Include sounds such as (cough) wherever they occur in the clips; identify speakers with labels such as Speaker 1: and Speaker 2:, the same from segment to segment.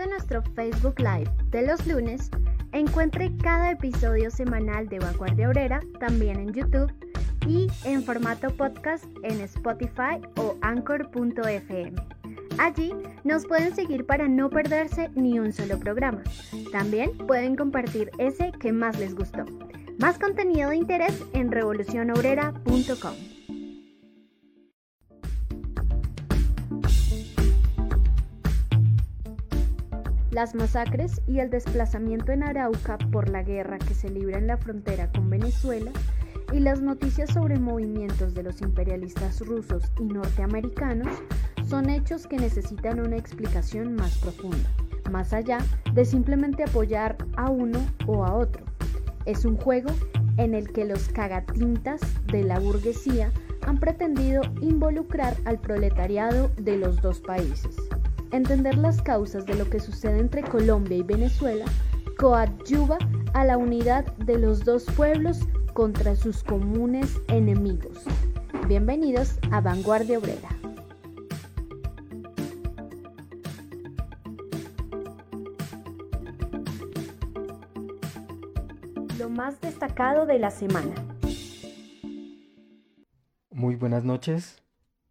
Speaker 1: De nuestro Facebook Live de los lunes, encuentre cada episodio semanal de Vanguardia Obrera también en YouTube y en formato podcast en Spotify o anchor.fm. Allí nos pueden seguir para no perderse ni un solo programa. También pueden compartir ese que más les gustó. Más contenido de interés en revolucionobrera.com. Las masacres y el desplazamiento en Arauca por la guerra que se libra en la frontera con Venezuela y las noticias sobre movimientos de los imperialistas rusos y norteamericanos son hechos que necesitan una explicación más profunda, más allá de simplemente apoyar a uno o a otro. Es un juego en el que los cagatintas de la burguesía han pretendido involucrar al proletariado de los dos países. Entender las causas de lo que sucede entre Colombia y Venezuela coadyuva a la unidad de los dos pueblos contra sus comunes enemigos. Bienvenidos a Vanguardia Obrera. Lo más destacado de la semana.
Speaker 2: Muy buenas noches.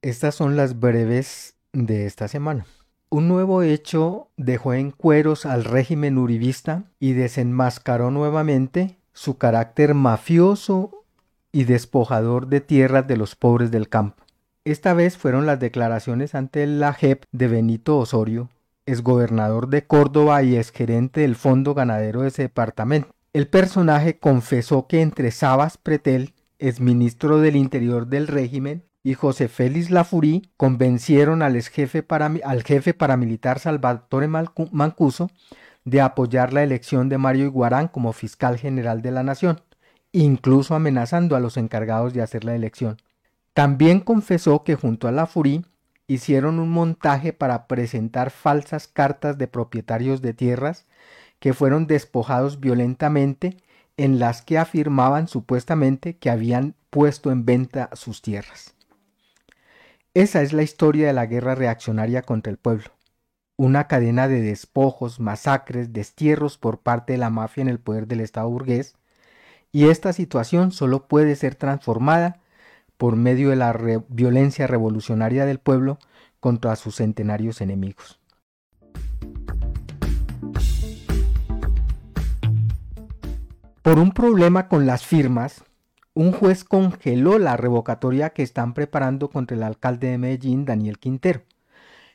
Speaker 2: Estas son las breves de esta semana. Un nuevo hecho dejó en cueros al régimen uribista y desenmascaró nuevamente su carácter mafioso y despojador de tierras de los pobres del campo. Esta vez fueron las declaraciones ante la JEP de Benito Osorio, exgobernador de Córdoba y exgerente del Fondo Ganadero de ese departamento. El personaje confesó que entre Sabas Pretel, exministro del Interior del régimen, y José Félix Lafurí convencieron al, jefe, al jefe paramilitar Salvatore Mancuso de apoyar la elección de Mario Iguarán como fiscal general de la nación, incluso amenazando a los encargados de hacer la elección. También confesó que junto a Lafurí hicieron un montaje para presentar falsas cartas de propietarios de tierras que fueron despojados violentamente en las que afirmaban supuestamente que habían puesto en venta sus tierras. Esa es la historia de la guerra reaccionaria contra el pueblo. Una cadena de despojos, masacres, destierros por parte de la mafia en el poder del Estado burgués, y esta situación solo puede ser transformada por medio de la violencia revolucionaria del pueblo contra sus centenarios enemigos. Por un problema con las firmas, un juez congeló la revocatoria que están preparando contra el alcalde de Medellín, Daniel Quintero.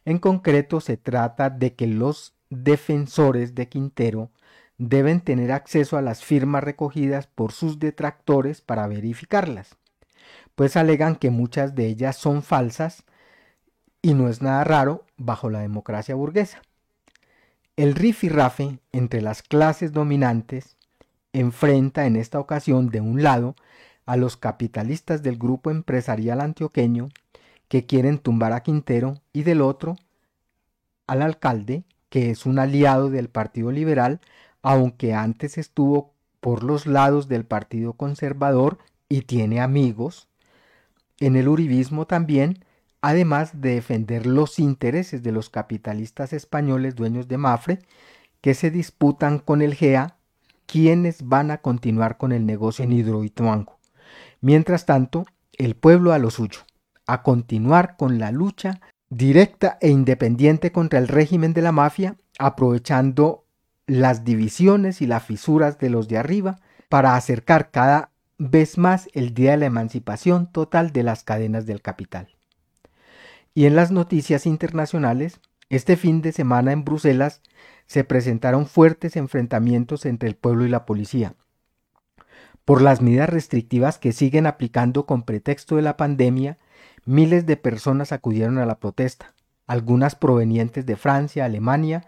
Speaker 2: En concreto, se trata de que los defensores de Quintero deben tener acceso a las firmas recogidas por sus detractores para verificarlas, pues alegan que muchas de ellas son falsas y no es nada raro bajo la democracia burguesa. El rifirrafe entre las clases dominantes enfrenta en esta ocasión de un lado a los capitalistas del grupo empresarial antioqueño que quieren tumbar a Quintero y del otro al alcalde que es un aliado del Partido Liberal aunque antes estuvo por los lados del Partido Conservador y tiene amigos en el uribismo también, además de defender los intereses de los capitalistas españoles dueños de Mafre que se disputan con el GEA quienes van a continuar con el negocio en Hidroituango. Mientras tanto, el pueblo a lo suyo, a continuar con la lucha directa e independiente contra el régimen de la mafia, aprovechando las divisiones y las fisuras de los de arriba para acercar cada vez más el día de la emancipación total de las cadenas del capital. Y en las noticias internacionales, este fin de semana en Bruselas se presentaron fuertes enfrentamientos entre el pueblo y la policía. Por las medidas restrictivas que siguen aplicando con pretexto de la pandemia, miles de personas acudieron a la protesta, algunas provenientes de Francia, Alemania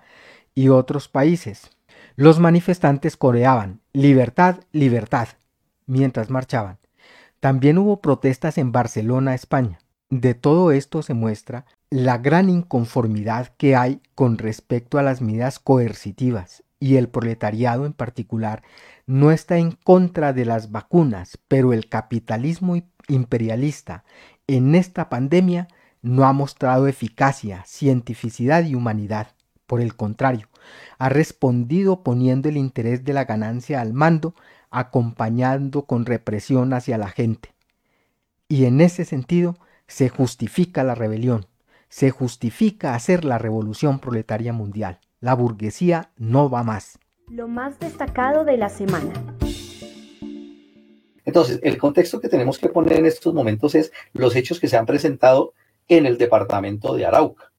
Speaker 2: y otros países. Los manifestantes coreaban libertad, libertad mientras marchaban. También hubo protestas en Barcelona, España. De todo esto se muestra la gran inconformidad que hay con respecto a las medidas coercitivas y el proletariado en particular no está en contra de las vacunas, pero el capitalismo imperialista en esta pandemia no ha mostrado eficacia, cientificidad y humanidad. Por el contrario, ha respondido poniendo el interés de la ganancia al mando, acompañando con represión hacia la gente. Y en ese sentido se justifica la rebelión, se justifica hacer la revolución proletaria mundial. La burguesía no va más.
Speaker 1: Lo más destacado de la semana.
Speaker 3: Entonces, el contexto que tenemos que poner en estos momentos es los hechos que se han presentado en el departamento de Arauca,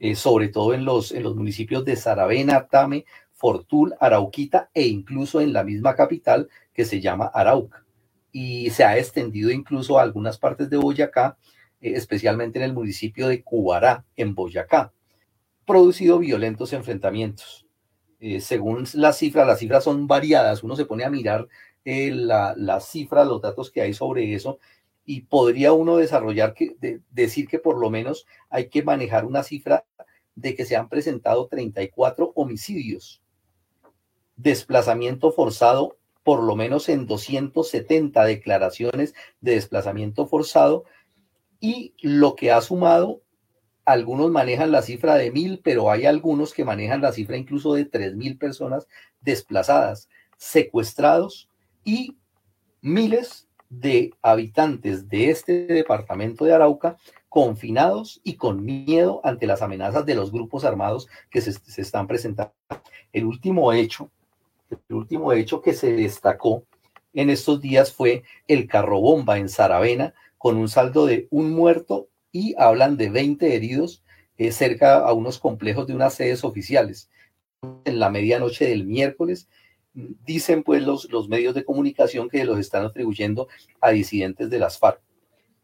Speaker 3: eh, sobre todo en los, en los municipios de Saravena, Tame, Fortul, Arauquita e incluso en la misma capital que se llama Arauca. Y se ha extendido incluso a algunas partes de Boyacá, especialmente en el municipio de Cubará, en Boyacá, producido violentos enfrentamientos. Eh, según las cifras, las cifras son variadas, uno se pone a mirar la, las cifras, los datos que hay sobre eso, y podría uno desarrollar, que, decir que por lo menos hay que manejar una cifra de que se han presentado 34 homicidios, desplazamiento forzado, por lo menos en 270 declaraciones de desplazamiento forzado, y lo que ha sumado, algunos manejan la cifra de mil, pero hay algunos que manejan la cifra incluso de tres mil personas desplazadas, secuestrados y miles de habitantes de este departamento de Arauca confinados y con miedo ante las amenazas de los grupos armados que se, están presentando. El último hecho, el último hecho que se destacó en estos días fue el carro bomba en Saravena con un saldo de un muerto y hablan de 20 heridos eh, cerca a unos complejos de unas sedes oficiales. En la medianoche del miércoles, dicen pues los, los medios de comunicación que los están atribuyendo a disidentes de las FARC.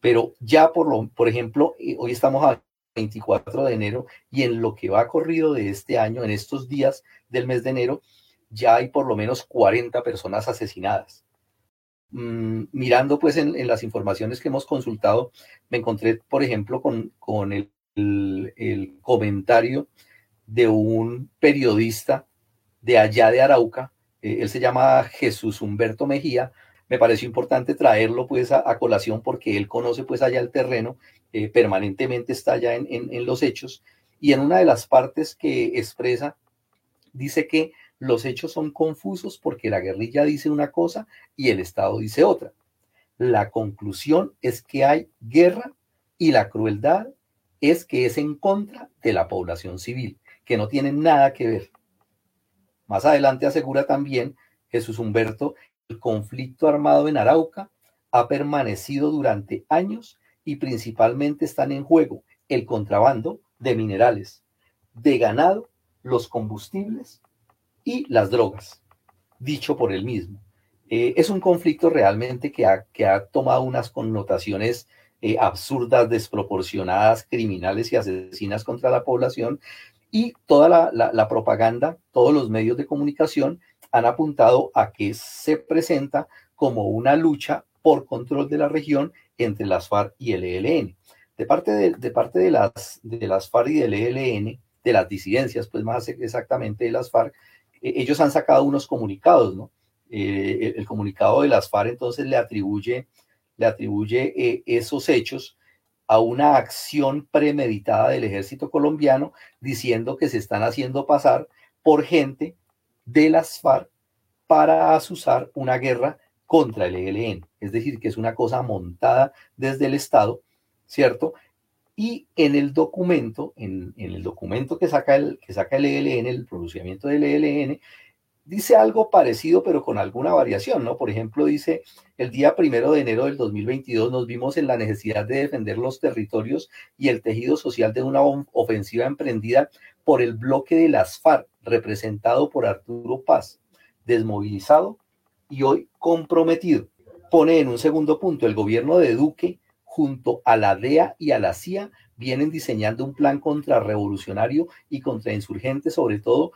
Speaker 3: Pero ya por, lo, por ejemplo, eh, hoy estamos a 24 de enero y en lo que va corrido de este año, en estos días del mes de enero, ya hay por lo menos 40 personas asesinadas. Mm, mirando pues en, las informaciones que hemos consultado, me encontré, por ejemplo, con, con el, comentario de un periodista de allá de Arauca, eh, él se llama Jesús Humberto Mejía, me pareció importante traerlo pues a, colación porque él conoce pues allá el terreno, eh, permanentemente está allá en, en, los hechos. Y en una de las partes que expresa dice que los hechos son confusos porque la guerrilla dice una cosa y el Estado dice otra. La conclusión es que hay guerra y la crueldad es que es en contra de la población civil, que no tiene nada que ver. Más adelante asegura también Jesús Humberto, el conflicto armado en Arauca ha permanecido durante años y principalmente están en juego el contrabando de minerales, de ganado, los combustibles y las drogas, dicho por él mismo. Eh, es un conflicto realmente que ha, que ha tomado unas connotaciones eh, absurdas, desproporcionadas, criminales y asesinas contra la población, y toda la, propaganda, todos los medios de comunicación han apuntado a que se presenta como una lucha por control de la región entre las FARC y el ELN. De parte de, parte de, las, de las FARC y del ELN, de las disidencias, pues más exactamente de las FARC, ellos han sacado unos comunicados, ¿no? Eh, el, comunicado de las FARC entonces le atribuye, le atribuye eh, esos hechos a una acción premeditada del ejército colombiano diciendo que se están haciendo pasar por gente de las FARC para asusar una guerra contra el ELN. Es decir, que es una cosa montada desde el Estado, ¿cierto? Y en el documento, en, el documento que saca el, que saca el ELN, el pronunciamiento del ELN, dice algo parecido, pero con alguna variación, ¿no? Por ejemplo, dice, el día primero de enero del 2022 nos vimos en la necesidad de defender los territorios y el tejido social de una ofensiva emprendida por el bloque de las FARC, representado por Arturo Paz, desmovilizado y hoy comprometido. Pone en un segundo punto, el gobierno de Duque, junto a la DEA y a la CIA, vienen diseñando un plan contrarrevolucionario y contrainsurgente, sobre todo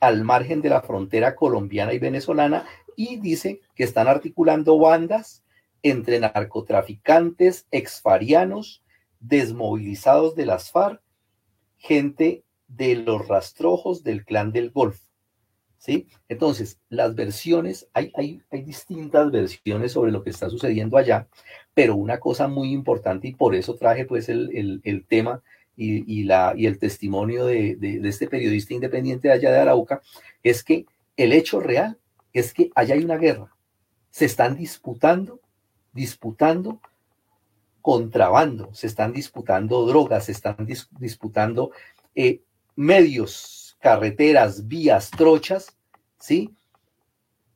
Speaker 3: al margen de la frontera colombiana y venezolana y dice que están articulando bandas entre narcotraficantes, exfarianos, desmovilizados de las FARC, gente de los rastrojos del clan del Golfo. ¿Sí? Entonces, las versiones, hay, hay, hay, distintas versiones sobre lo que está sucediendo allá, pero una cosa muy importante, y por eso traje pues el, el, tema y, y, la, y el testimonio de, de, este periodista independiente de allá de Arauca, es que el hecho real es que allá hay una guerra. Se están disputando, disputando contrabando, se están disputando drogas, se están dis, disputando eh, medios, carreteras, vías, trochas, ¿sí?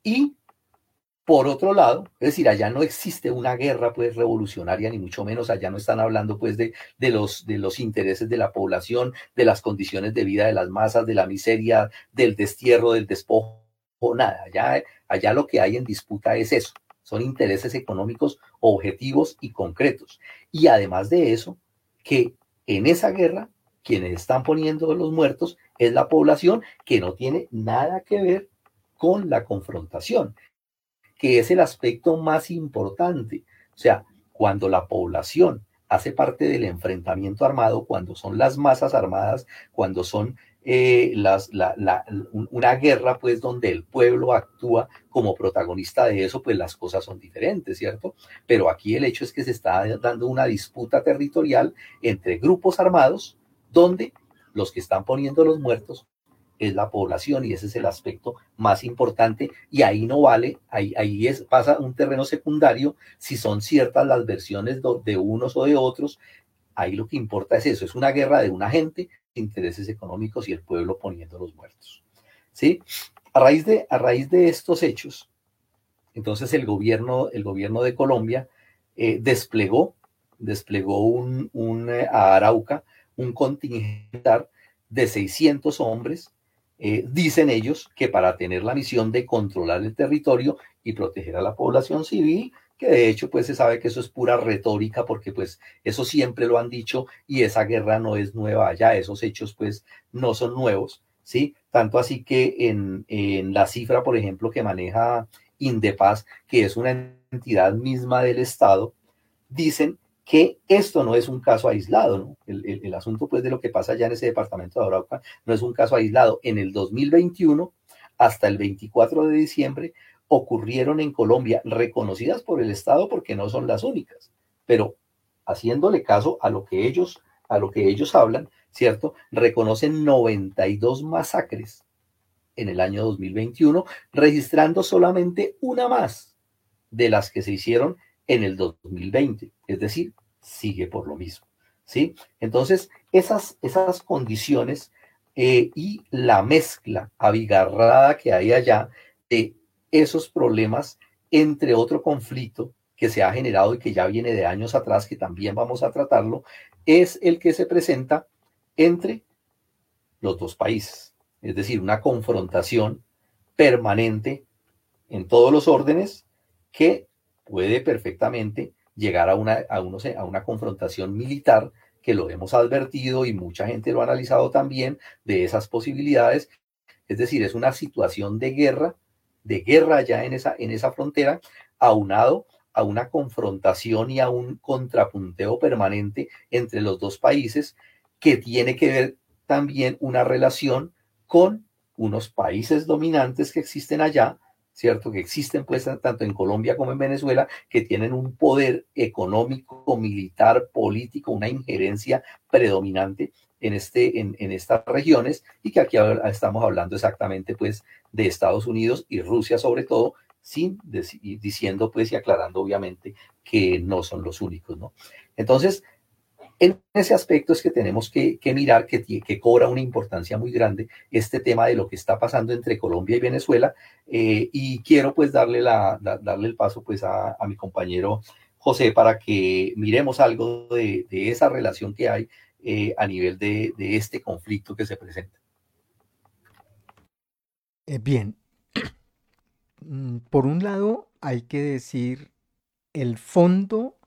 Speaker 3: Y por otro lado, es decir, allá no existe una guerra pues revolucionaria, ni mucho menos allá no están hablando pues de, de, los, de los intereses de la población, de las condiciones de vida de las masas, de la miseria, del destierro, del despojo, nada. Allá, allá lo que hay en disputa es eso, son intereses económicos objetivos y concretos. Y además de eso, que en esa guerra quienes están poniendo los muertos es la población que no tiene nada que ver con la confrontación, que es el aspecto más importante. O sea, cuando la población hace parte del enfrentamiento armado, cuando son las masas armadas, cuando son eh, las, la, la, una guerra, pues donde el pueblo actúa como protagonista de eso, pues las cosas son diferentes, ¿cierto? Pero aquí el hecho es que se está dando una disputa territorial entre grupos armados, donde los que están poniendo los muertos es la población y ese es el aspecto más importante y ahí no vale, ahí, ahí es, pasa un terreno secundario si son ciertas las versiones de unos o de otros, ahí lo que importa es eso, es una guerra de una gente, intereses económicos y el pueblo poniendo los muertos. ¿Sí? A raíz de, a raíz de estos hechos, entonces el gobierno, el gobierno de Colombia eh, desplegó, desplegó un, un eh, a Arauca un contingente de 600 hombres, eh, dicen ellos que para tener la misión de controlar el territorio y proteger a la población civil, que de hecho pues se sabe que eso es pura retórica porque pues eso siempre lo han dicho y esa guerra no es nueva allá, esos hechos pues no son nuevos, ¿sí? Tanto así que en, en la cifra, por ejemplo, que maneja Indepaz, que es una entidad misma del Estado, dicen que esto no es un caso aislado, ¿no? El, asunto pues de lo que pasa allá en ese departamento de Arauca no es un caso aislado. En el 2021, hasta el 24 de diciembre, ocurrieron en Colombia, reconocidas por el Estado porque no son las únicas, pero haciéndole caso a lo que ellos, a lo que ellos hablan, ¿cierto? Reconocen 92 masacres en el año 2021, registrando solamente una más de las que se hicieron en el 2020, es decir, sigue por lo mismo, ¿sí? Entonces, esas, esas condiciones eh, y la mezcla abigarrada que hay allá de esos problemas, entre otro conflicto que se ha generado y que ya viene de años atrás, que también vamos a tratarlo, es el que se presenta entre los dos países, es decir, una confrontación permanente en todos los órdenes que puede perfectamente llegar a una, a, uno, a una confrontación militar, que lo hemos advertido y mucha gente lo ha analizado también, de esas posibilidades. Es decir, es una situación de guerra, de guerra ya en esa, en esa frontera, aunado a una confrontación y a un contrapunteo permanente entre los dos países, que tiene que ver también una relación con unos países dominantes que existen allá, ¿cierto? Que existen pues tanto en Colombia como en Venezuela, que tienen un poder económico, militar, político, una injerencia predominante en, este, en, en estas regiones y que aquí estamos hablando exactamente pues de Estados Unidos y Rusia sobre todo, sin diciendo pues y aclarando obviamente que no son los únicos, ¿no? Entonces, en ese aspecto es que tenemos que, mirar que, cobra una importancia muy grande este tema de lo que está pasando entre Colombia y Venezuela. Eh, y quiero pues darle, la, da, darle el paso pues a, mi compañero José para que miremos algo de, esa relación que hay eh, a nivel de, de, este conflicto que se presenta.
Speaker 2: Eh, bien, (clears throat) mm, por un lado hay que decir el fondo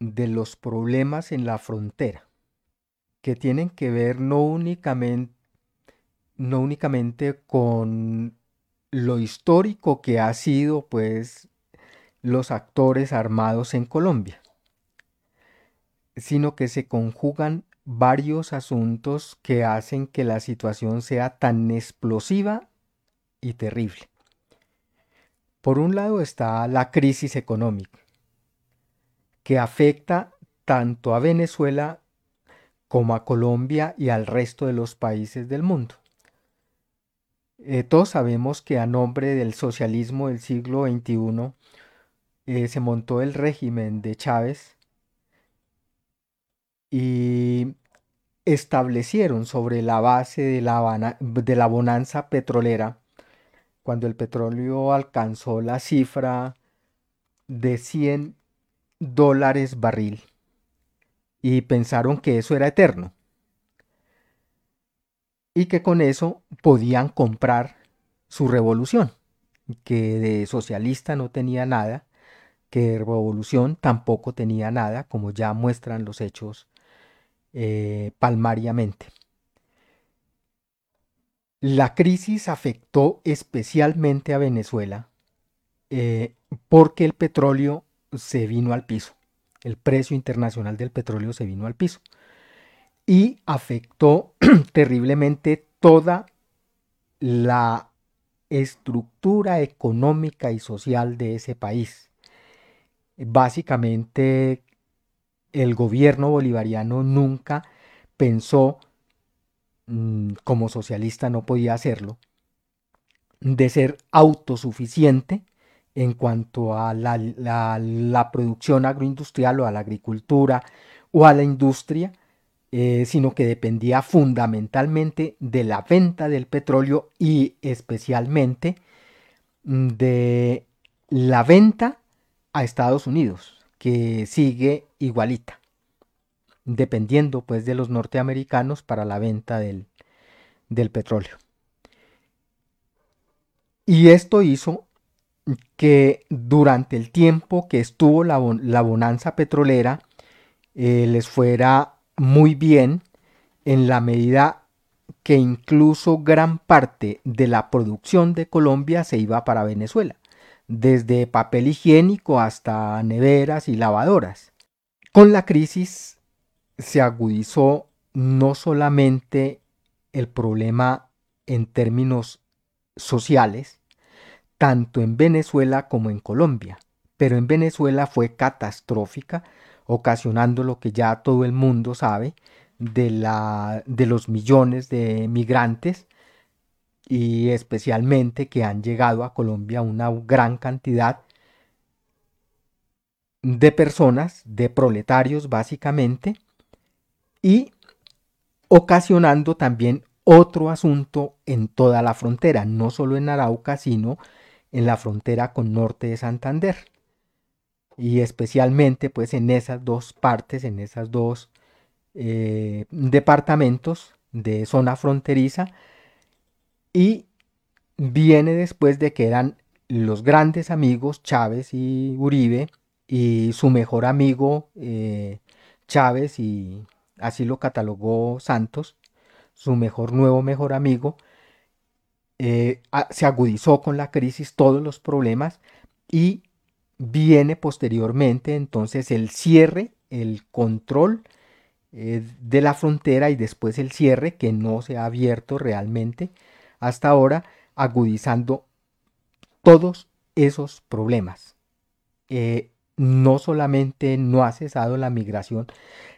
Speaker 2: de los problemas en la frontera, que tienen que ver no únicamente no únicamente con lo histórico que ha sido pues los actores armados en Colombia, sino que se conjugan varios asuntos que hacen que la situación sea tan explosiva y terrible. Por un lado está la crisis económica, que afecta tanto a Venezuela como a Colombia y al resto de los países del mundo. Eh, todos sabemos que a nombre del socialismo del siglo XXI eh, se montó el régimen de Chávez y establecieron sobre la base de la, bonanza petrolera, cuando el petróleo alcanzó la cifra de 100 dólares barril, y pensaron que eso era eterno. Y que con eso podían comprar su revolución, que de socialista no tenía nada, que de revolución tampoco tenía nada, como ya muestran los hechos eh, palmariamente. La crisis afectó especialmente a Venezuela eh, porque el petróleo se vino al piso, el precio internacional del petróleo se vino al piso y afectó (clears throat) terriblemente toda la estructura económica y social de ese país. Básicamente, el gobierno bolivariano nunca pensó, mm, como socialista no podía hacerlo, de ser autosuficiente en cuanto a la, la producción agroindustrial o a la agricultura o a la industria, eh, sino que dependía fundamentalmente de la venta del petróleo y especialmente mm, de la venta a Estados Unidos, que sigue igualita, dependiendo pues de los norteamericanos para la venta del, petróleo. Y esto hizo que durante el tiempo que estuvo la, bonanza petrolera eh, les fuera muy bien en la medida que incluso gran parte de la producción de Colombia se iba para Venezuela, desde papel higiénico hasta neveras y lavadoras. Con la crisis se agudizó no solamente el problema en términos sociales, tanto en Venezuela como en Colombia, pero en Venezuela fue catastrófica ocasionando lo que ya todo el mundo sabe de, la, de los millones de migrantes y especialmente que han llegado a Colombia una gran cantidad de personas, de proletarios básicamente, y ocasionando también otro asunto en toda la frontera, no solo en Arauca, sino en la frontera con norte de Santander. Y especialmente pues en esas dos partes, en esas dos eh, departamentos de zona fronteriza. Y viene después de que eran los grandes amigos Chávez y Uribe y su mejor amigo eh, Chávez y así lo catalogó Santos, su mejor nuevo mejor amigo, eh, se agudizó con la crisis todos los problemas y viene posteriormente entonces el cierre, el control eh, de la frontera y después el cierre que no se ha abierto realmente hasta ahora, agudizando todos esos problemas. Eh, no solamente no ha cesado la migración,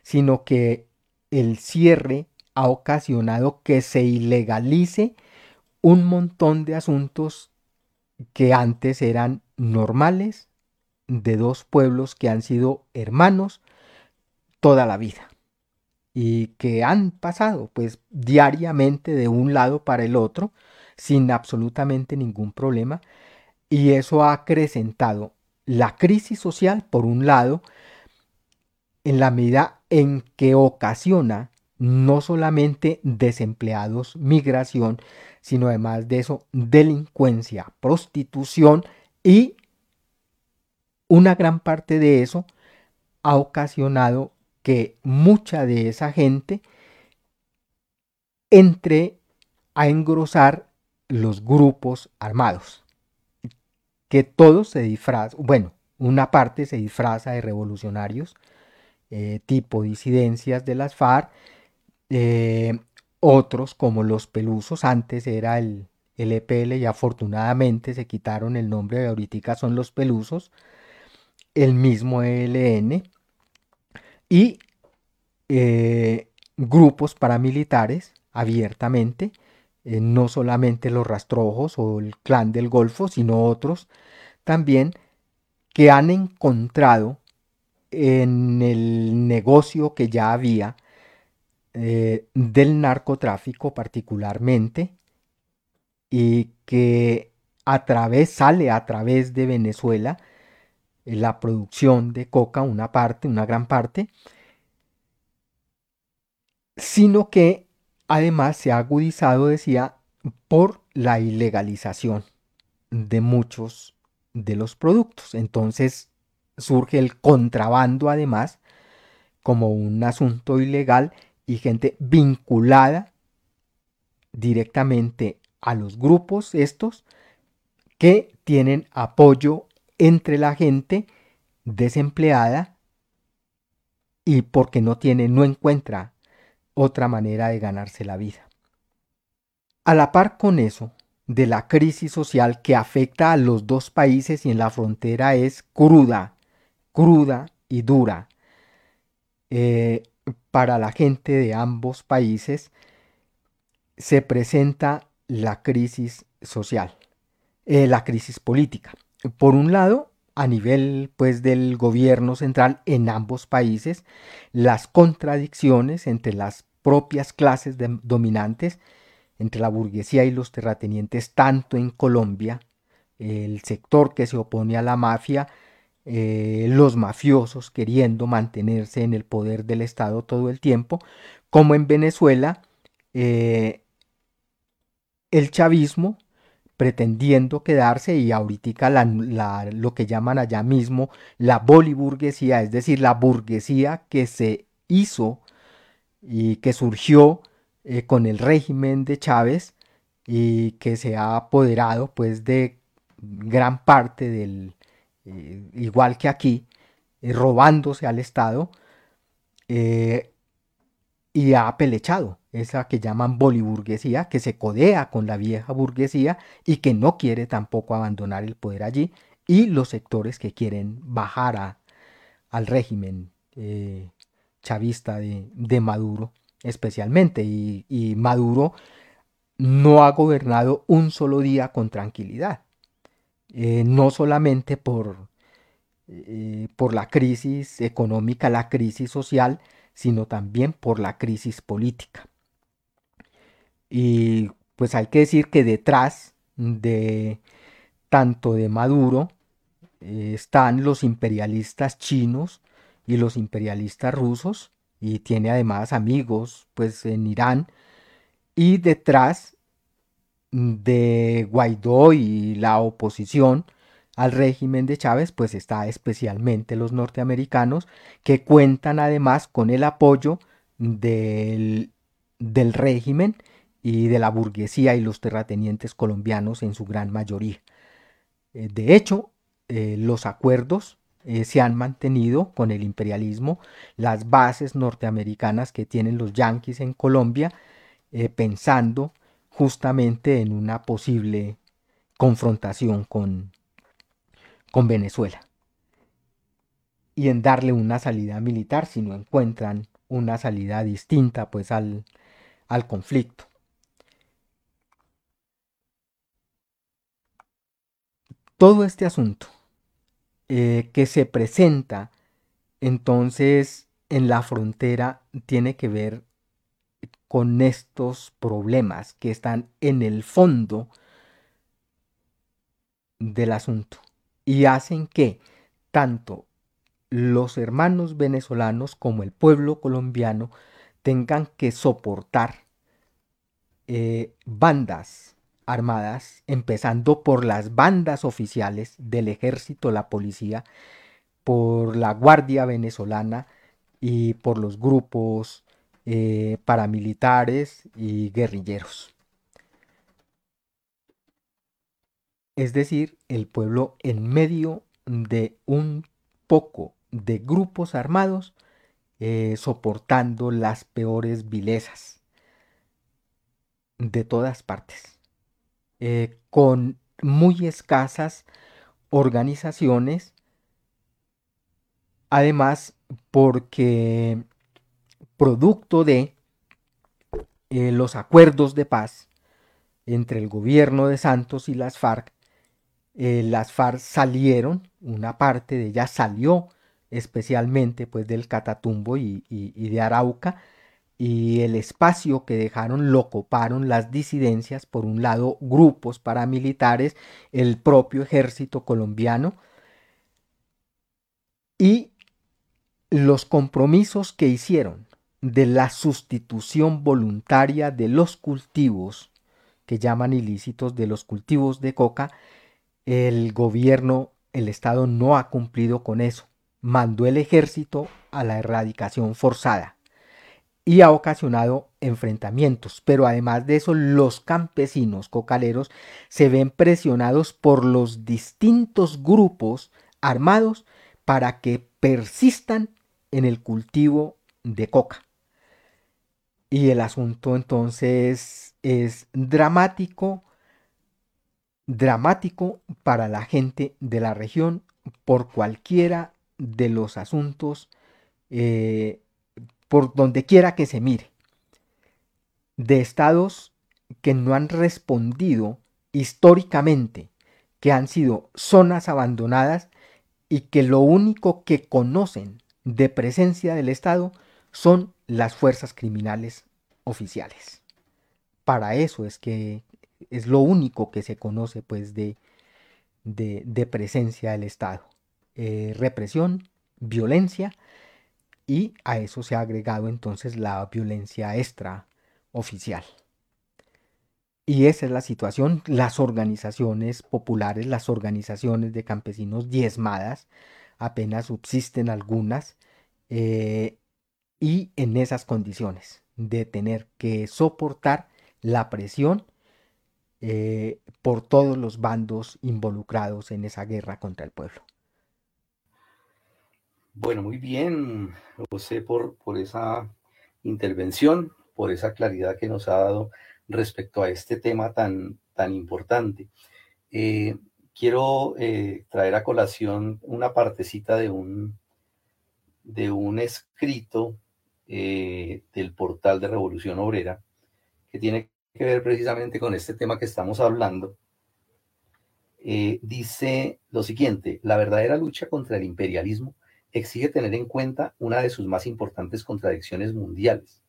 Speaker 2: sino que el cierre ha ocasionado que se ilegalice un montón de asuntos que antes eran normales, de dos pueblos que han sido hermanos toda la vida y que han pasado pues diariamente de un lado para el otro sin absolutamente ningún problema. Y eso ha acrecentado la crisis social por un lado en la medida en que ocasiona no solamente desempleados, migración, sino además de eso delincuencia, prostitución y una gran parte de eso ha ocasionado que mucha de esa gente entre a engrosar los grupos armados, que todos se disfrazan, bueno, una parte se disfraza de revolucionarios, eh, tipo disidencias de las FARC, eh, otros como los pelusos, antes era el, el EPL y afortunadamente se quitaron el nombre de ahorita son los pelusos, el mismo ELN y eh, grupos paramilitares abiertamente, eh, no solamente los rastrojos o el clan del Golfo, sino otros también que han encontrado en el negocio que ya había eh, del narcotráfico particularmente y que a través sale a través de Venezuela la producción de coca una parte una gran parte sino que además se ha agudizado decía por la ilegalización de muchos de los productos. Entonces surge el contrabando además como un asunto ilegal y gente vinculada directamente a los grupos estos que tienen apoyo entre la gente desempleada y porque no tiene, no encuentra otra manera de ganarse la vida. A la par con eso, de la crisis social que afecta a los dos países y en la frontera es cruda, cruda y dura. Eh, para la gente de ambos países se presenta la crisis social, eh, la crisis política. Por un lado, a nivel pues del gobierno central en ambos países, las contradicciones entre las propias clases dominantes, entre la burguesía y los terratenientes, tanto en Colombia, el sector que se opone a la mafia, eh, los mafiosos queriendo mantenerse en el poder del Estado todo el tiempo, como en Venezuela, eh, el chavismo pretendiendo quedarse y ahorita lo que llaman allá mismo la boliburguesía, es decir, la burguesía que se hizo y que surgió eh, con el régimen de Chávez y que se ha apoderado pues de gran parte del, eh, igual que aquí, eh, robándose al Estado eh, y ha apelechado esa que llaman boliburguesía, que se codea con la vieja burguesía y que no quiere tampoco abandonar el poder allí, y los sectores que quieren bajar al régimen chavista de, Maduro especialmente, y Maduro no ha gobernado un solo día con tranquilidad. Eh, no solamente por, eh, por la crisis económica, la crisis social, sino también por la crisis política. Y pues hay que decir que detrás de tanto de Maduro eh, están los imperialistas chinos y los imperialistas rusos y tiene además amigos pues en Irán y detrás de Guaidó y la oposición al régimen de Chávez, pues está especialmente los norteamericanos, que cuentan además con el apoyo del, del régimen y de la burguesía y los terratenientes colombianos en su gran mayoría. Eh, de hecho, eh, los acuerdos eh, se han mantenido con el imperialismo, las bases norteamericanas que tienen los yanquis en Colombia, pensando justamente en una posible confrontación con, con Venezuela y en darle una salida militar si no encuentran una salida distinta pues al, al conflicto. Todo este asunto eh, que se presenta entonces en la frontera tiene que ver con estos problemas que están en el fondo del asunto y hacen que tanto los hermanos venezolanos como el pueblo colombiano tengan que soportar eh, bandas armadas, empezando por las bandas oficiales del ejército, la policía, por la Guardia venezolana y por los grupos eh, paramilitares y guerrilleros. es decir, el pueblo en medio de un poco de grupos armados eh, soportando las peores vilezas de todas partes, eh, con muy escasas organizaciones, además porque producto de eh, los acuerdos de paz entre el gobierno de Santos y las FARC, eh, las FARC salieron, una parte de ellas salió especialmente pues del Catatumbo y, y de Arauca, y el espacio que dejaron lo ocuparon las disidencias, por un lado grupos paramilitares, el propio ejército colombiano, y los compromisos que hicieron de la sustitución voluntaria de los cultivos que llaman ilícitos de los cultivos de coca, el gobierno, el Estado no ha cumplido con eso. Mandó el ejército a la erradicación forzada y ha ocasionado enfrentamientos. Pero además de eso, los campesinos cocaleros se ven presionados por los distintos grupos armados para que persistan en el cultivo de coca. Y el asunto entonces es dramático, dramático para la gente de la región por cualquiera de los asuntos, eh, por donde quiera que se mire, de estados que no han respondido históricamente, que han sido zonas abandonadas y que lo único que conocen de presencia del Estado son las fuerzas criminales oficiales. Para eso es que es lo único que se conoce pues de, de, presencia del Estado. Eh, represión, violencia y a eso se ha agregado entonces la violencia extraoficial. Y esa es la situación, las organizaciones populares, las organizaciones de campesinos diezmadas, apenas subsisten algunas, eh, y en esas condiciones de tener que soportar la presión eh, por todos los bandos involucrados en esa guerra contra el pueblo.
Speaker 3: Bueno, muy bien, José, por, por esa intervención, por esa claridad que nos ha dado respecto a este tema tan, tan importante. Eh, quiero eh, traer a colación una partecita de un, de un escrito eh, del portal de Revolución Obrera, que tiene que ver precisamente con este tema que estamos hablando. Eh, dice lo siguiente, la verdadera lucha contra el imperialismo exige tener en cuenta una de sus más importantes contradicciones mundiales,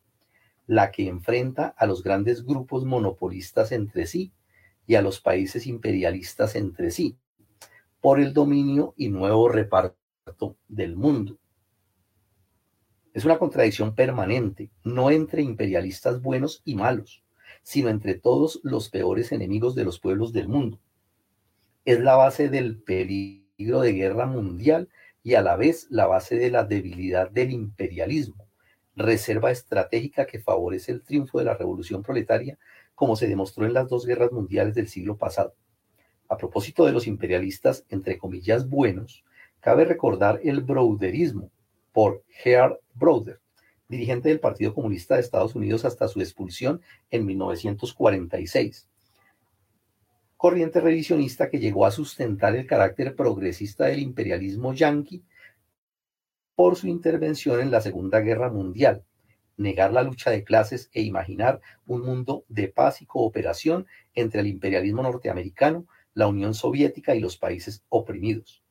Speaker 3: la que enfrenta a los grandes grupos monopolistas entre sí y a los países imperialistas entre sí, por el dominio y nuevo reparto del mundo. Es una contradicción permanente, no entre imperialistas buenos y malos, sino entre todos los peores enemigos de los pueblos del mundo. Es la base del peligro de guerra mundial y a la vez la base de la debilidad del imperialismo, reserva estratégica que favorece el triunfo de la revolución proletaria, como se demostró en las dos guerras mundiales del siglo pasado. A propósito de los imperialistas, entre comillas, buenos, cabe recordar el browderismo, por Gerhard Browder, dirigente del Partido Comunista de Estados Unidos hasta su expulsión en 1946. Corriente revisionista que llegó a sustentar el carácter progresista del imperialismo yanqui por su intervención en la Segunda Guerra Mundial, negar la lucha de clases e imaginar un mundo de paz y cooperación entre el imperialismo norteamericano, la Unión Soviética y los países oprimidos.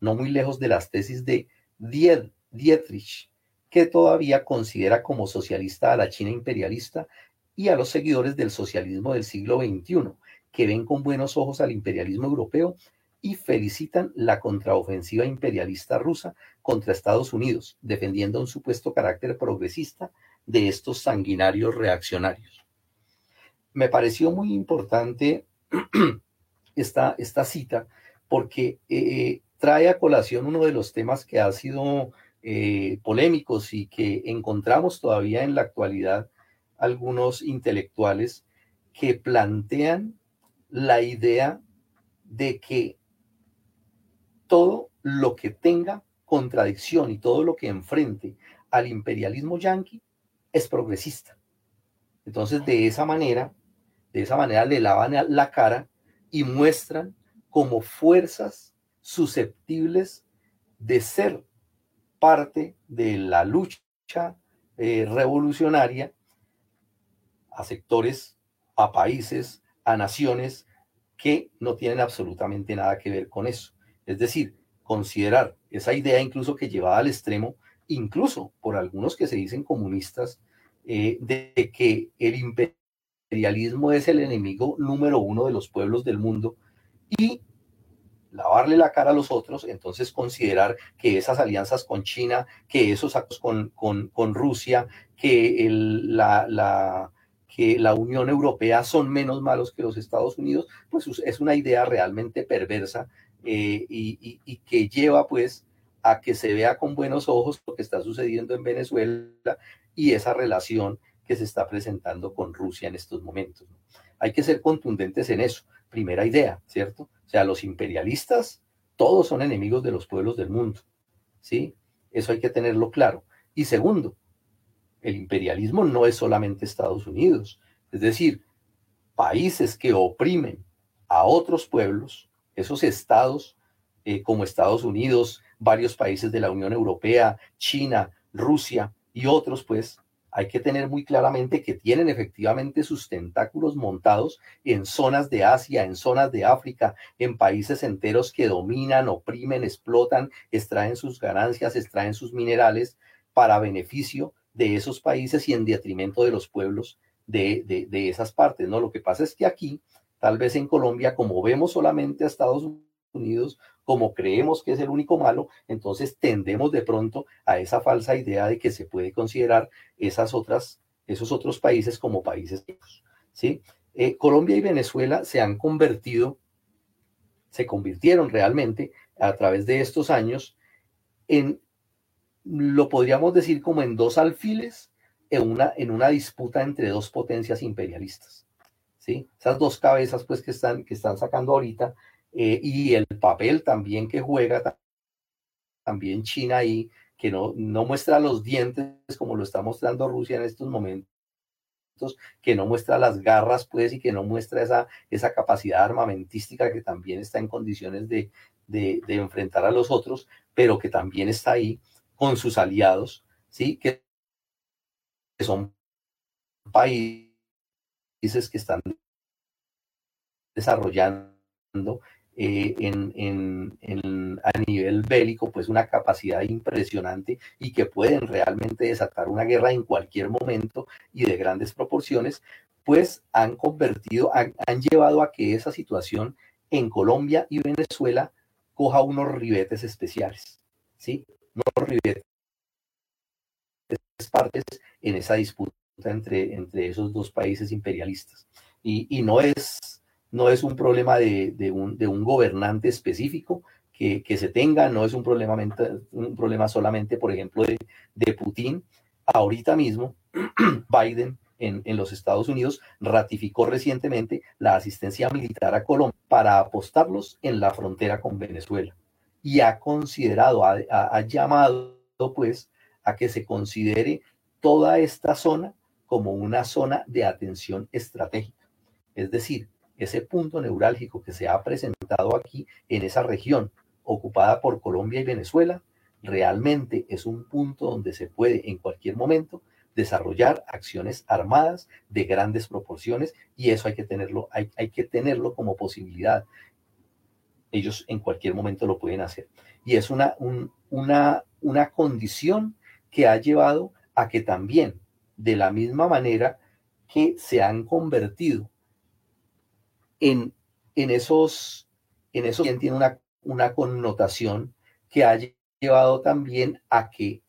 Speaker 3: No muy lejos de las tesis de Died Dietrich, que todavía considera como socialista a la China imperialista y a los seguidores del socialismo del siglo XXI, que ven con buenos ojos al imperialismo europeo y felicitan la contraofensiva imperialista rusa contra Estados Unidos, defendiendo un supuesto carácter progresista de estos sanguinarios reaccionarios. Me pareció muy importante (clears throat) esta, esta cita porque eh, trae a colación uno de los temas que ha sido eh, polémicos y que encontramos todavía en la actualidad algunos intelectuales que plantean la idea de que todo lo que tenga contradicción y todo lo que enfrente al imperialismo yanqui es progresista. Entonces, de esa manera, de esa manera le lavan la cara y muestran como fuerzas susceptibles de ser parte de la lucha eh, revolucionaria a sectores, a países, a naciones que no tienen absolutamente nada que ver con eso. Es decir, considerar esa idea incluso que llevaba al extremo, incluso por algunos que se dicen comunistas, eh, de que el imperialismo es el enemigo número uno de los pueblos del mundo y lavarle la cara a los otros, entonces considerar que esas alianzas con China, que esos actos con, Rusia, que la, la, que Unión Europea son menos malos que los Estados Unidos, pues es una idea realmente perversa eh, y, que lleva pues a que se vea con buenos ojos lo que está sucediendo en Venezuela y esa relación que se está presentando con Rusia en estos momentos. Hay que ser contundentes en eso. Primera idea, ¿cierto? O sea, los imperialistas, todos son enemigos de los pueblos del mundo. ¿Sí? Eso hay que tenerlo claro. Y segundo, el imperialismo no es solamente Estados Unidos, es decir, países que oprimen a otros pueblos, esos estados eh, como Estados Unidos, varios países de la Unión Europea, China, Rusia y otros, pues hay que tener muy claramente que tienen efectivamente sus tentáculos montados en zonas de Asia, en zonas de África, en países enteros que dominan, oprimen, explotan, extraen sus ganancias, extraen sus minerales para beneficio de esos países y en detrimento de los pueblos de, de, esas partes, ¿no? Lo que pasa es que aquí, tal vez en Colombia, como vemos solamente a Estados Unidos, como creemos que es el único malo, entonces tendemos de pronto a esa falsa idea de que se puede considerar esas otras, esos otros países como países ¿sí? Eh, Colombia y Venezuela se han convertido, se convirtieron realmente a través de estos años en lo podríamos decir como en dos alfiles en una, en una disputa entre dos potencias imperialistas. ¿sí? Esas dos cabezas pues que están, que están sacando ahorita eh, y el papel también que juega también China ahí, que no, no muestra los dientes como lo está mostrando Rusia en estos momentos que no muestra las garras, pues, y que no muestra esa, esa capacidad armamentística que también está en condiciones de, de, de enfrentar a los otros, pero que también está ahí con sus aliados, ¿sí? Que son países que están desarrollando eh, en, a nivel bélico, pues una capacidad impresionante y que pueden realmente desatar una guerra en cualquier momento y de grandes proporciones, pues han convertido, han, han llevado a que esa situación en Colombia y Venezuela coja unos ribetes especiales, ¿sí? no ribetes partes en esa disputa entre, entre esos dos países imperialistas. Y, no, es, no es un problema de, un, gobernante específico que, se tenga, no es un problema, un problema solamente, por ejemplo, de, Putin. Ahorita mismo, (clears throat) Biden en, en, los Estados Unidos ratificó recientemente la asistencia militar a Colombia para apostarlos en la frontera con Venezuela y ha considerado, ha, llamado pues a que se considere toda esta zona como una zona de atención estratégica. Es decir, ese punto neurálgico que se ha presentado aquí en esa región ocupada por Colombia y Venezuela, realmente es un punto donde se puede en cualquier momento desarrollar acciones armadas de grandes proporciones y eso hay que tenerlo, hay, hay que tenerlo como posibilidad ellos en cualquier momento lo pueden hacer. Y es una, una, una condición que ha llevado a que también, de la misma manera que se han convertido en, en esos, en eso tiene una, una connotación que ha llevado también a que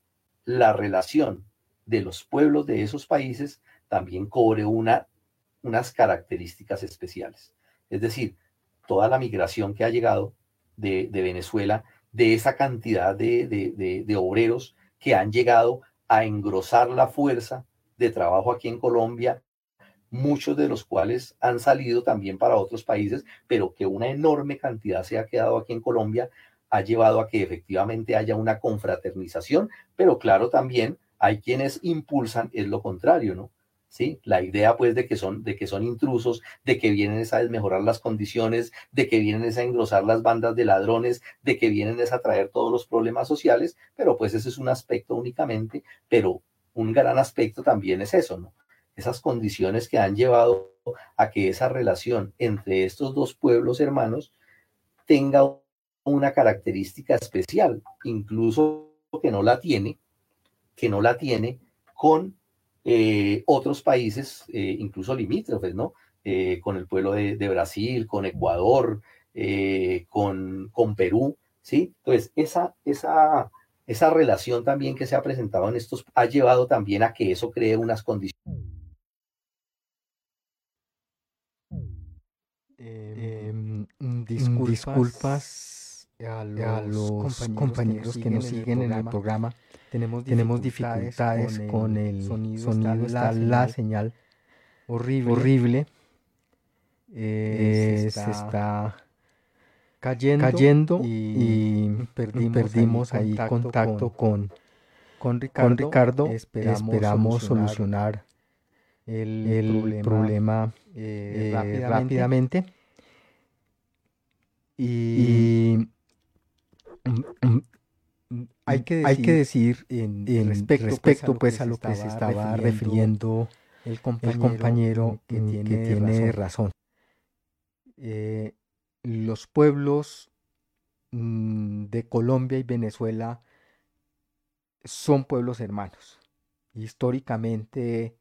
Speaker 3: la relación de los pueblos de esos países también cobre una, unas características especiales. Es decir, toda la migración que ha llegado de, Venezuela, de esa cantidad de, obreros que han llegado a engrosar la fuerza de trabajo aquí en Colombia, muchos de los cuales han salido también para otros países, pero que una enorme cantidad se ha quedado aquí en Colombia, ha llevado a que efectivamente haya una confraternización, pero claro, también hay quienes impulsan es lo contrario, ¿no? ¿Sí? La idea pues de que son de que son intrusos, de que vienen a desmejorar las condiciones, de que vienen a engrosar las bandas de ladrones, de que vienen a traer todos los problemas sociales, pero pues ese es un aspecto únicamente, pero un gran aspecto también es eso, ¿no? Esas condiciones que han llevado a que esa relación entre estos dos pueblos hermanos tenga una característica especial, incluso que no la tiene, que no la tiene con eh, otros países, eh, incluso limítrofes, ¿no? Eh, con el pueblo de, Brasil, con Ecuador, con, con, Perú, ¿sí? Entonces, esa, esa, esa relación también que se ha presentado en estos ha llevado también a que eso cree unas condiciones.
Speaker 2: Em, em, disculpas, a los, compañeros, que nos siguen, en, el programa. Tenemos dificultades, con el sonido, está, la, señal, horrible. horrible. Eh, se, está cayendo, y, perdimos, ahí contacto, con, con, Ricardo. Esperamos, solucionar, el, problema, eh, rápidamente. Y, hay que decir, hay que decir en, respecto, pues, a lo que se estaba, refiriendo, el compañero, que, tiene, razón. Eh, los pueblos mm, de Colombia y Venezuela son pueblos hermanos. Históricamente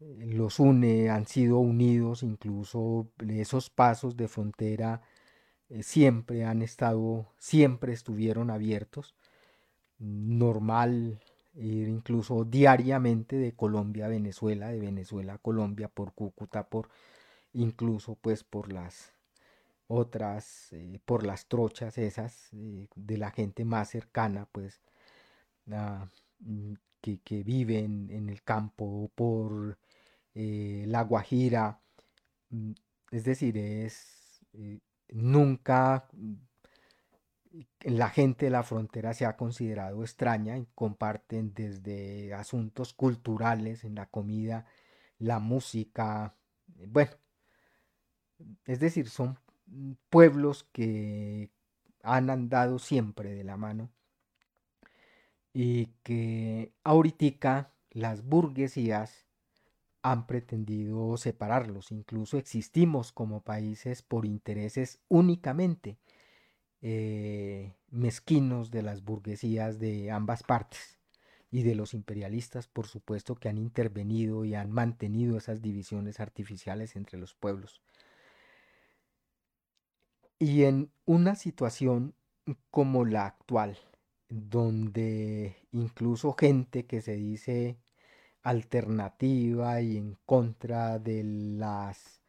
Speaker 2: los une, han sido unidos, incluso esos pasos de frontera eh, siempre han estado, siempre estuvieron abiertos. Normal ir incluso diariamente de Colombia a Venezuela, de Venezuela a Colombia, por Cúcuta, por incluso pues por las otras, eh, por las trochas esas eh, de la gente más cercana, pues, mm, que, que viven en el campo, por la Guajira. Mm, es decir, es nunca mm, la gente de la frontera se ha considerado extraña y comparten desde asuntos culturales en la comida, la música, bueno, es decir, son pueblos que han andado siempre de la mano y que ahorita las burguesías han pretendido separarlos. Incluso existimos como países por intereses únicamente eh, mezquinos de las burguesías de ambas partes y de los imperialistas, por supuesto, que han intervenido y han mantenido esas divisiones artificiales entre los pueblos. Y en una situación como la actual, donde incluso gente que se dice alternativa y en contra de las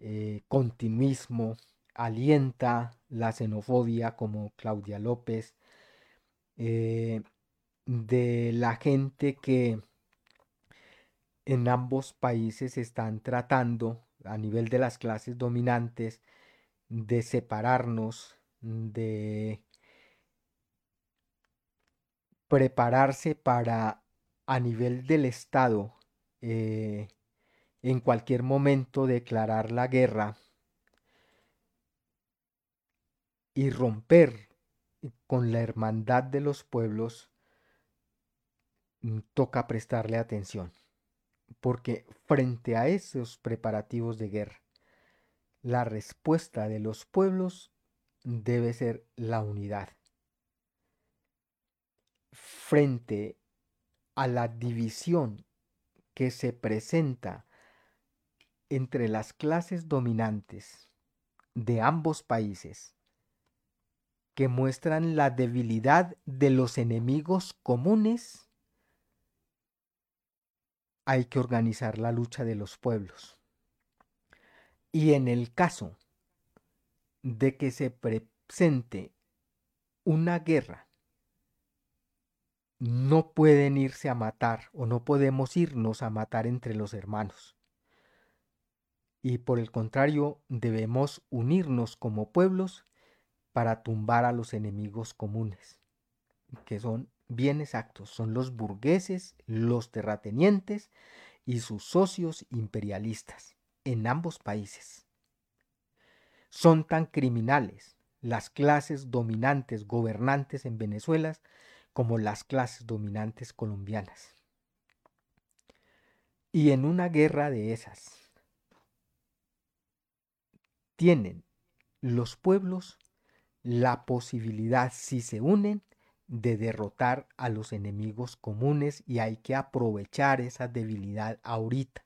Speaker 2: eh, continuismo, alienta la xenofobia como Claudia López, eh, de la gente que en ambos países están tratando a nivel de las clases dominantes de separarnos, de prepararse para a nivel del Estado eh, en cualquier momento declarar la guerra y romper con la hermandad de los pueblos, mm, toca prestarle atención, porque frente a esos preparativos de guerra, la respuesta de los pueblos debe ser la unidad. Frente a la división que se presenta entre las clases dominantes de ambos países, que muestran la debilidad de los enemigos comunes, hay que organizar la lucha de los pueblos. Y en el caso de que se presente una guerra no pueden irse a matar o no podemos irnos a matar entre los hermanos. y por el contrario debemos unirnos como pueblos para tumbar a los enemigos comunes, que son bien exactos, son los burgueses, los terratenientes y sus socios imperialistas en ambos países. Son tan criminales las clases dominantes gobernantes en Venezuela como las clases dominantes colombianas. Y en una guerra de esas, tienen los pueblos la posibilidad, si se unen, de derrotar a los enemigos comunes y hay que aprovechar esa debilidad ahorita.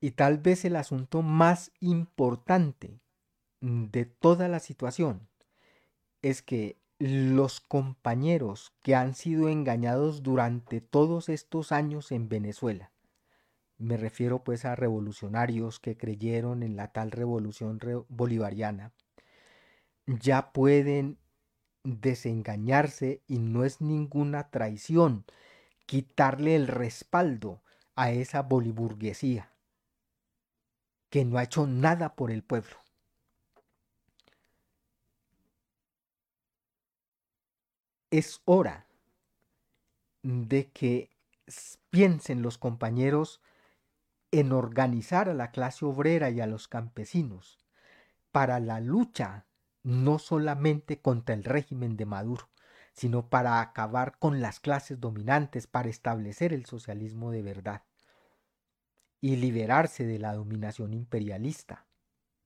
Speaker 2: Y tal vez el asunto más importante de toda la situación es que los compañeros que han sido engañados durante todos estos años en Venezuela, me refiero pues a revolucionarios que creyeron en la tal revolución bolivariana, ya pueden desengañarse y no es ninguna traición quitarle el respaldo a esa boliburguesía que no ha hecho nada por el pueblo. Es hora de que piensen los compañeros en organizar a la clase obrera y a los campesinos para la lucha no solamente contra el régimen de Maduro, sino para acabar con las clases dominantes, para establecer el socialismo de verdad y liberarse de la dominación imperialista,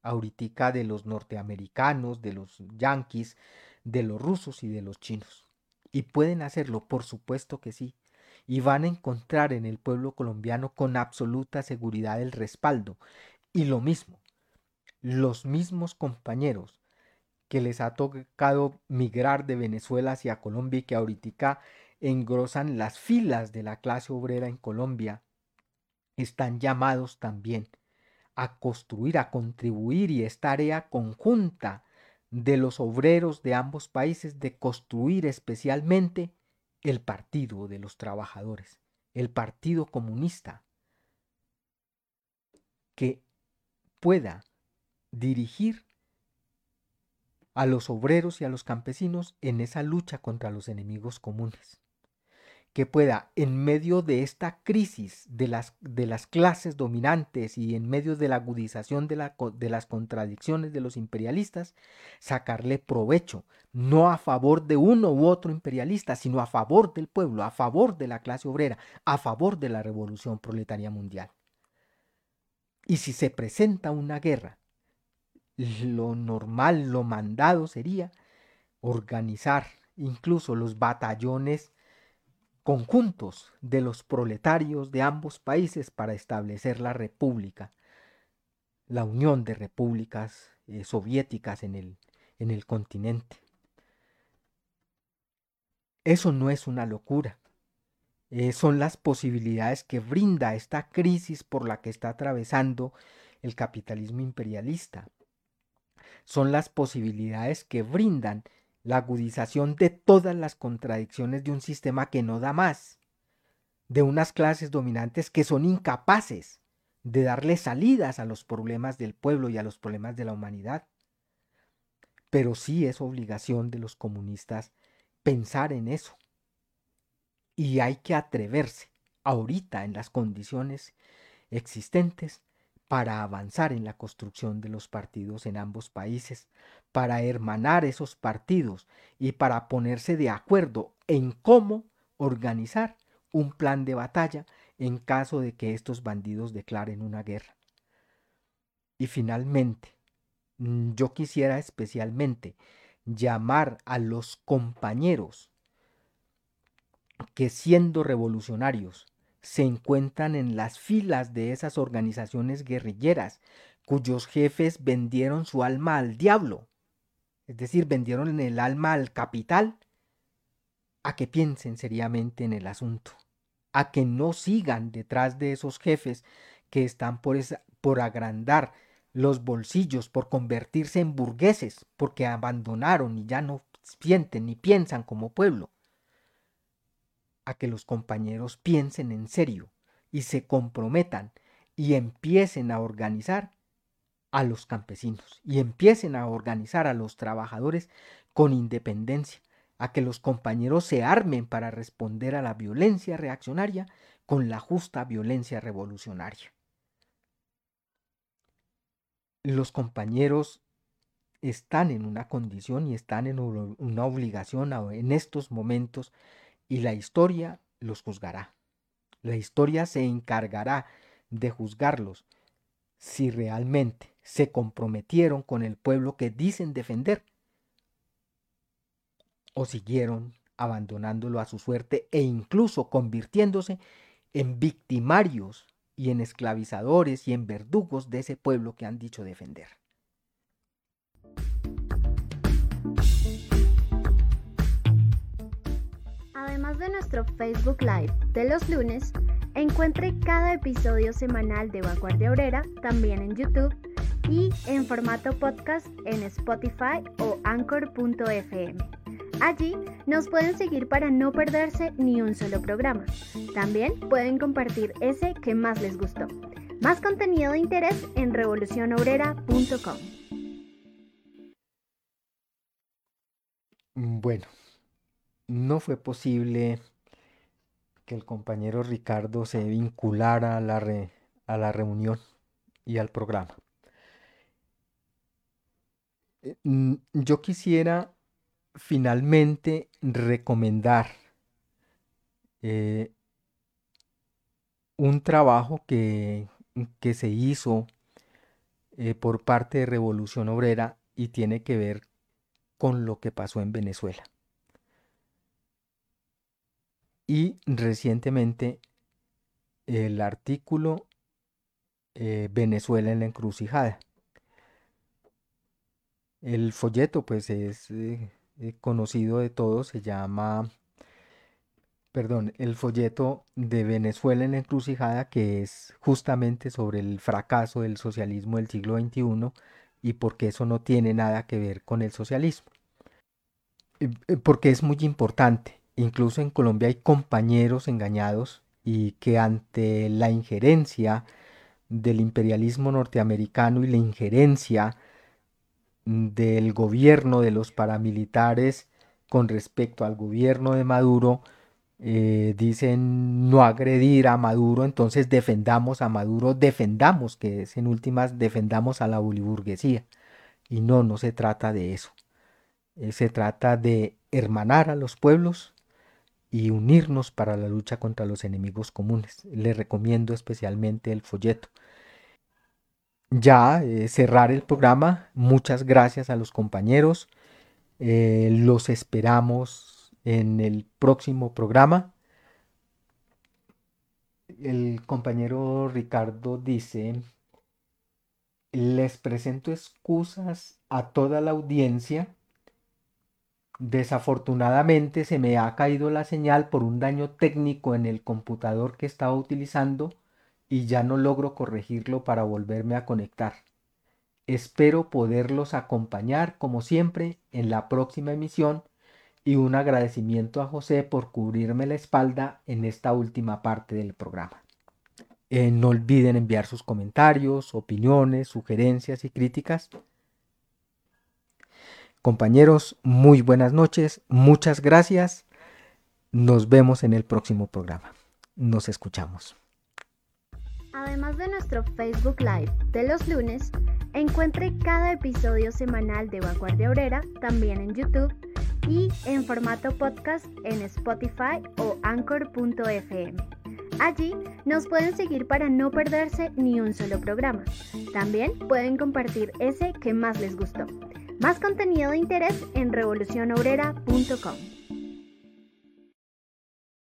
Speaker 2: ahorita de los norteamericanos, de los yanquis, de los rusos y de los chinos. Y pueden hacerlo, por supuesto que sí, y van a encontrar en el pueblo colombiano con absoluta seguridad el respaldo. Y lo mismo, los mismos compañeros que les ha tocado migrar de Venezuela hacia Colombia y que ahorita engrosan las filas de la clase obrera en Colombia, están llamados también a construir, a contribuir y es tarea conjunta de los obreros de ambos países de construir especialmente el Partido de los Trabajadores, el Partido Comunista, que pueda dirigir a los obreros y a los campesinos en esa lucha contra los enemigos comunes. Que pueda, en medio de esta crisis de las, de las clases dominantes y en medio de la agudización de, de las contradicciones de los imperialistas, sacarle provecho, no a favor de uno u otro imperialista, sino a favor del pueblo, a favor de la clase obrera, a favor de la revolución proletaria mundial. Y si se presenta una guerra lo normal, lo mandado sería organizar incluso los batallones conjuntos de los proletarios de ambos países para establecer la república, la unión de repúblicas eh, soviéticas en el, en el continente. Eso no es una locura. Eh, son las posibilidades que brinda esta crisis por la que está atravesando el capitalismo imperialista son las posibilidades que brindan la agudización de todas las contradicciones de un sistema que no da más, de unas clases dominantes que son incapaces de darle salidas a los problemas del pueblo y a los problemas de la humanidad. Pero sí es obligación de los comunistas pensar en eso. Y hay que atreverse, ahorita en las condiciones existentes, para avanzar en la construcción de los partidos en ambos países, para hermanar esos partidos y para ponerse de acuerdo en cómo organizar un plan de batalla en caso de que estos bandidos declaren una guerra. Y finalmente, mm, yo quisiera especialmente llamar a los compañeros que siendo revolucionarios se encuentran en las filas de esas organizaciones guerrilleras cuyos jefes vendieron su alma al diablo, es decir, vendieron el alma al capital, a que piensen seriamente en el asunto, a que no sigan detrás de esos jefes que están por, por agrandar los bolsillos, por convertirse en burgueses, porque abandonaron y ya no sienten ni piensan como pueblo. A que los compañeros piensen en serio y se comprometan y empiecen a organizar a los campesinos y empiecen a organizar a los trabajadores con independencia, a que los compañeros se armen para responder a la violencia reaccionaria con la justa violencia revolucionaria. Los compañeros están en una condición y están en una obligación en estos momentos y la historia los juzgará. La historia se encargará de juzgarlos si realmente se comprometieron con el pueblo que dicen defender o siguieron abandonándolo a su suerte e incluso convirtiéndose en victimarios y en esclavizadores y en verdugos de ese pueblo que han dicho defender.
Speaker 1: Además de nuestro Facebook Live de los lunes, encuentre cada episodio semanal de Vanguardia Obrera también en YouTube y en formato podcast en Spotify o anchor.fm. Allí nos pueden seguir para no perderse ni un solo programa. También pueden compartir ese que más les gustó. Más contenido de interés en revolucionobrera.com.
Speaker 2: Bueno, no fue posible que el compañero Ricardo se vinculara a la, a la reunión y al programa. Eh, yo quisiera finalmente recomendar eh, un trabajo que, que se hizo eh, por parte de Revolución Obrera y tiene que ver con lo que pasó en Venezuela. Y recientemente el artículo Venezuela en la encrucijada. El folleto pues es eh, eh, conocido de todos, se llama, perdón, el folleto de Venezuela en la encrucijada que es justamente sobre el fracaso del socialismo del siglo XXI y porque eso no tiene nada que ver con el socialismo. Porque es muy importante. Incluso en Colombia hay compañeros engañados y que ante la injerencia del imperialismo norteamericano y la injerencia del gobierno de los paramilitares con respecto al gobierno de Maduro, eh, dicen no agredir a Maduro, entonces defendamos a Maduro, defendamos, que es en últimas, defendamos a la boliburguesía. Y no, no se trata de eso. Eh, se trata de hermanar a los pueblos y unirnos para la lucha contra los enemigos comunes. Le recomiendo especialmente el folleto. Ya eh, cerrar el programa. Muchas gracias a los compañeros. Eh, los esperamos en el próximo programa. El compañero Ricardo dice, les presento excusas a toda la audiencia Desafortunadamente se me ha caído la señal por un daño técnico en el computador que estaba utilizando y ya no logro corregirlo para volverme a conectar. Espero poderlos acompañar como siempre en la próxima emisión y un agradecimiento a José por cubrirme la espalda en esta última parte del programa. Eh, no olviden enviar sus comentarios, opiniones, sugerencias y críticas Compañeros, muy buenas noches, muchas gracias. Nos vemos en el próximo programa. Nos escuchamos.
Speaker 1: Además de nuestro Facebook Live de los lunes, encuentre cada episodio semanal de Vanguardia Obrera también en YouTube y en formato podcast en Spotify o anchor.fm. Allí nos pueden seguir para no perderse ni un solo programa. También pueden compartir ese que más les gustó. Más contenido de interés en revolucionobrera.com.